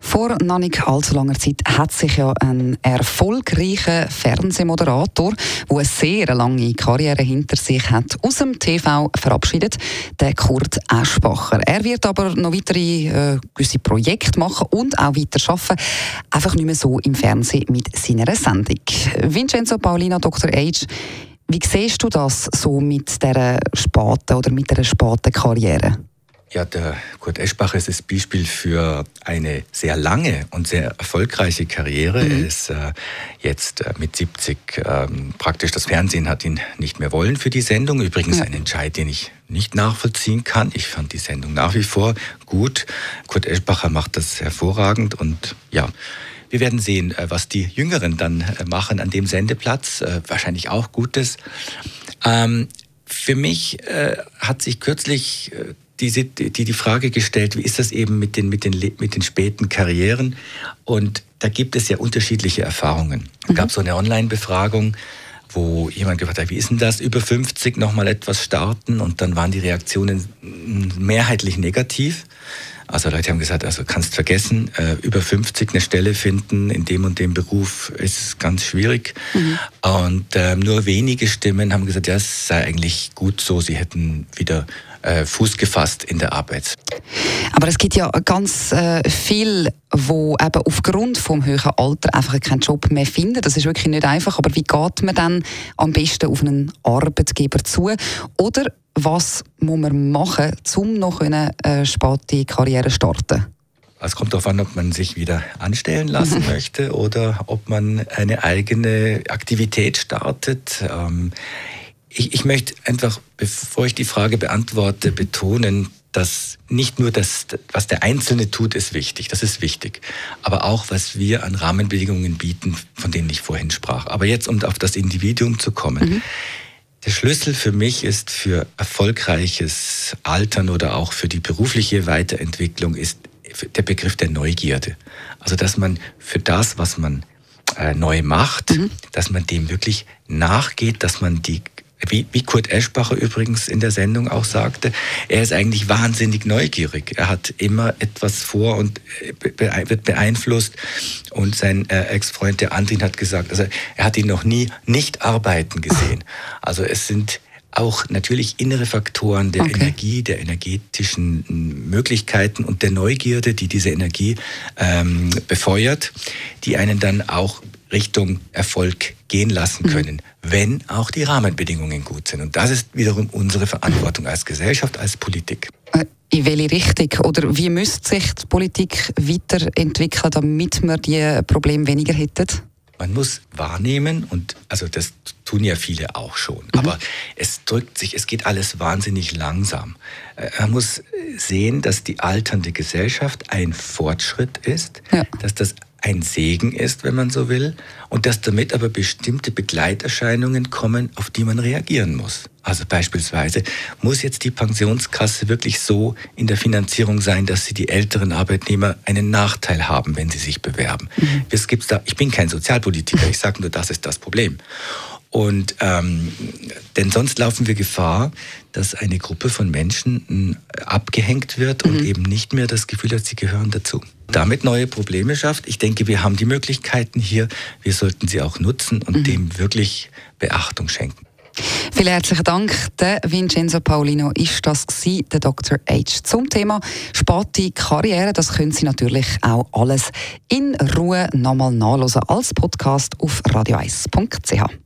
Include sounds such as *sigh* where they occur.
Vor noch nicht allzu langer Zeit hat sich ja ein erfolgreicher Fernsehmoderator, der eine sehr lange Karriere hinter sich hat, aus dem TV verabschiedet, der Kurt Eschbacher. Er wird aber noch weitere äh, gewisse Projekte machen und auch weiter arbeiten, einfach nicht mehr so im Fernsehen mit seiner Sendung. Vincenzo Paulina, Dr. Age, wie siehst du das so mit dieser späten oder mit der späten Karriere? Ja, der Kurt Eschbach ist das Beispiel für eine sehr lange und sehr erfolgreiche Karriere. Mhm. Er ist äh, jetzt äh, mit 70 ähm, praktisch das Fernsehen hat ihn nicht mehr wollen für die Sendung. Übrigens ja. ein Entscheid, den ich nicht nachvollziehen kann. Ich fand die Sendung nach wie vor gut. Kurt Eschbacher macht das hervorragend und ja. Wir werden sehen, äh, was die Jüngeren dann äh, machen an dem Sendeplatz. Äh, wahrscheinlich auch Gutes. Ähm, für mich hat sich kürzlich die, die die Frage gestellt, wie ist das eben mit den, mit den, mit den späten Karrieren? Und da gibt es ja unterschiedliche Erfahrungen. Es gab mhm. so eine Online-Befragung, wo jemand gefragt hat, wie ist denn das, über 50 nochmal etwas starten? Und dann waren die Reaktionen mehrheitlich negativ. Also Leute haben gesagt, also kannst vergessen, äh, über 50 eine Stelle finden in dem und dem Beruf ist ganz schwierig. Mhm. Und äh, nur wenige Stimmen haben gesagt, ja, es sei eigentlich gut so, sie hätten wieder äh, Fuß gefasst in der Arbeit. Aber es gibt ja ganz äh, viel, wo eben aufgrund vom höheren Alter einfach keinen Job mehr finden. Das ist wirklich nicht einfach. Aber wie geht man dann am besten auf einen Arbeitgeber zu? Oder was muss man machen, um noch eine äh, späte Karriere starten? Es kommt darauf an, ob man sich wieder anstellen lassen *laughs* möchte oder ob man eine eigene Aktivität startet. Ähm, ich, ich möchte einfach, bevor ich die Frage beantworte, betonen, dass nicht nur das, was der Einzelne tut, ist wichtig, das ist wichtig, aber auch, was wir an Rahmenbedingungen bieten, von denen ich vorhin sprach. Aber jetzt, um auf das Individuum zu kommen. Mhm. Der Schlüssel für mich ist für erfolgreiches Altern oder auch für die berufliche Weiterentwicklung ist der Begriff der Neugierde. Also, dass man für das, was man äh, neu macht, mhm. dass man dem wirklich nachgeht, dass man die wie, wie Kurt Eschbacher übrigens in der Sendung auch sagte, er ist eigentlich wahnsinnig neugierig. Er hat immer etwas vor und äh, wird beeinflusst. Und sein äh, Ex-Freund, der Andrin, hat gesagt, also er hat ihn noch nie nicht arbeiten gesehen. Also es sind auch natürlich innere Faktoren der okay. Energie, der energetischen Möglichkeiten und der Neugierde, die diese Energie ähm, befeuert, die einen dann auch Richtung Erfolg gehen lassen mhm. können, mhm. wenn auch die Rahmenbedingungen gut sind. Und das ist wiederum unsere Verantwortung als Gesellschaft, als Politik. Äh, in welche Richtung oder wie müsste sich die Politik weiterentwickeln, damit wir die Probleme weniger hätten? Man muss wahrnehmen und also das tun ja viele auch schon, mhm. aber es drückt sich, es geht alles wahnsinnig langsam. Äh, man muss sehen, dass die alternde Gesellschaft ein Fortschritt ist, ja. dass das ein Segen ist, wenn man so will, und dass damit aber bestimmte Begleiterscheinungen kommen, auf die man reagieren muss. Also beispielsweise muss jetzt die Pensionskasse wirklich so in der Finanzierung sein, dass sie die älteren Arbeitnehmer einen Nachteil haben, wenn sie sich bewerben. Mhm. Es gibt's da, ich bin kein Sozialpolitiker, ich sage nur, das ist das Problem. Und ähm, denn sonst laufen wir Gefahr, dass eine Gruppe von Menschen abgehängt wird und mhm. eben nicht mehr das Gefühl hat, sie gehören dazu. Damit neue Probleme schafft. Ich denke, wir haben die Möglichkeiten hier. Wir sollten sie auch nutzen und mhm. dem wirklich Beachtung schenken. Vielen herzlichen Dank. Der Vincenzo Paulino ist das gewesen, der Dr. H. Zum Thema späte Karriere. Das können Sie natürlich auch alles in Ruhe nochmal nachlesen als Podcast auf radio1.ch.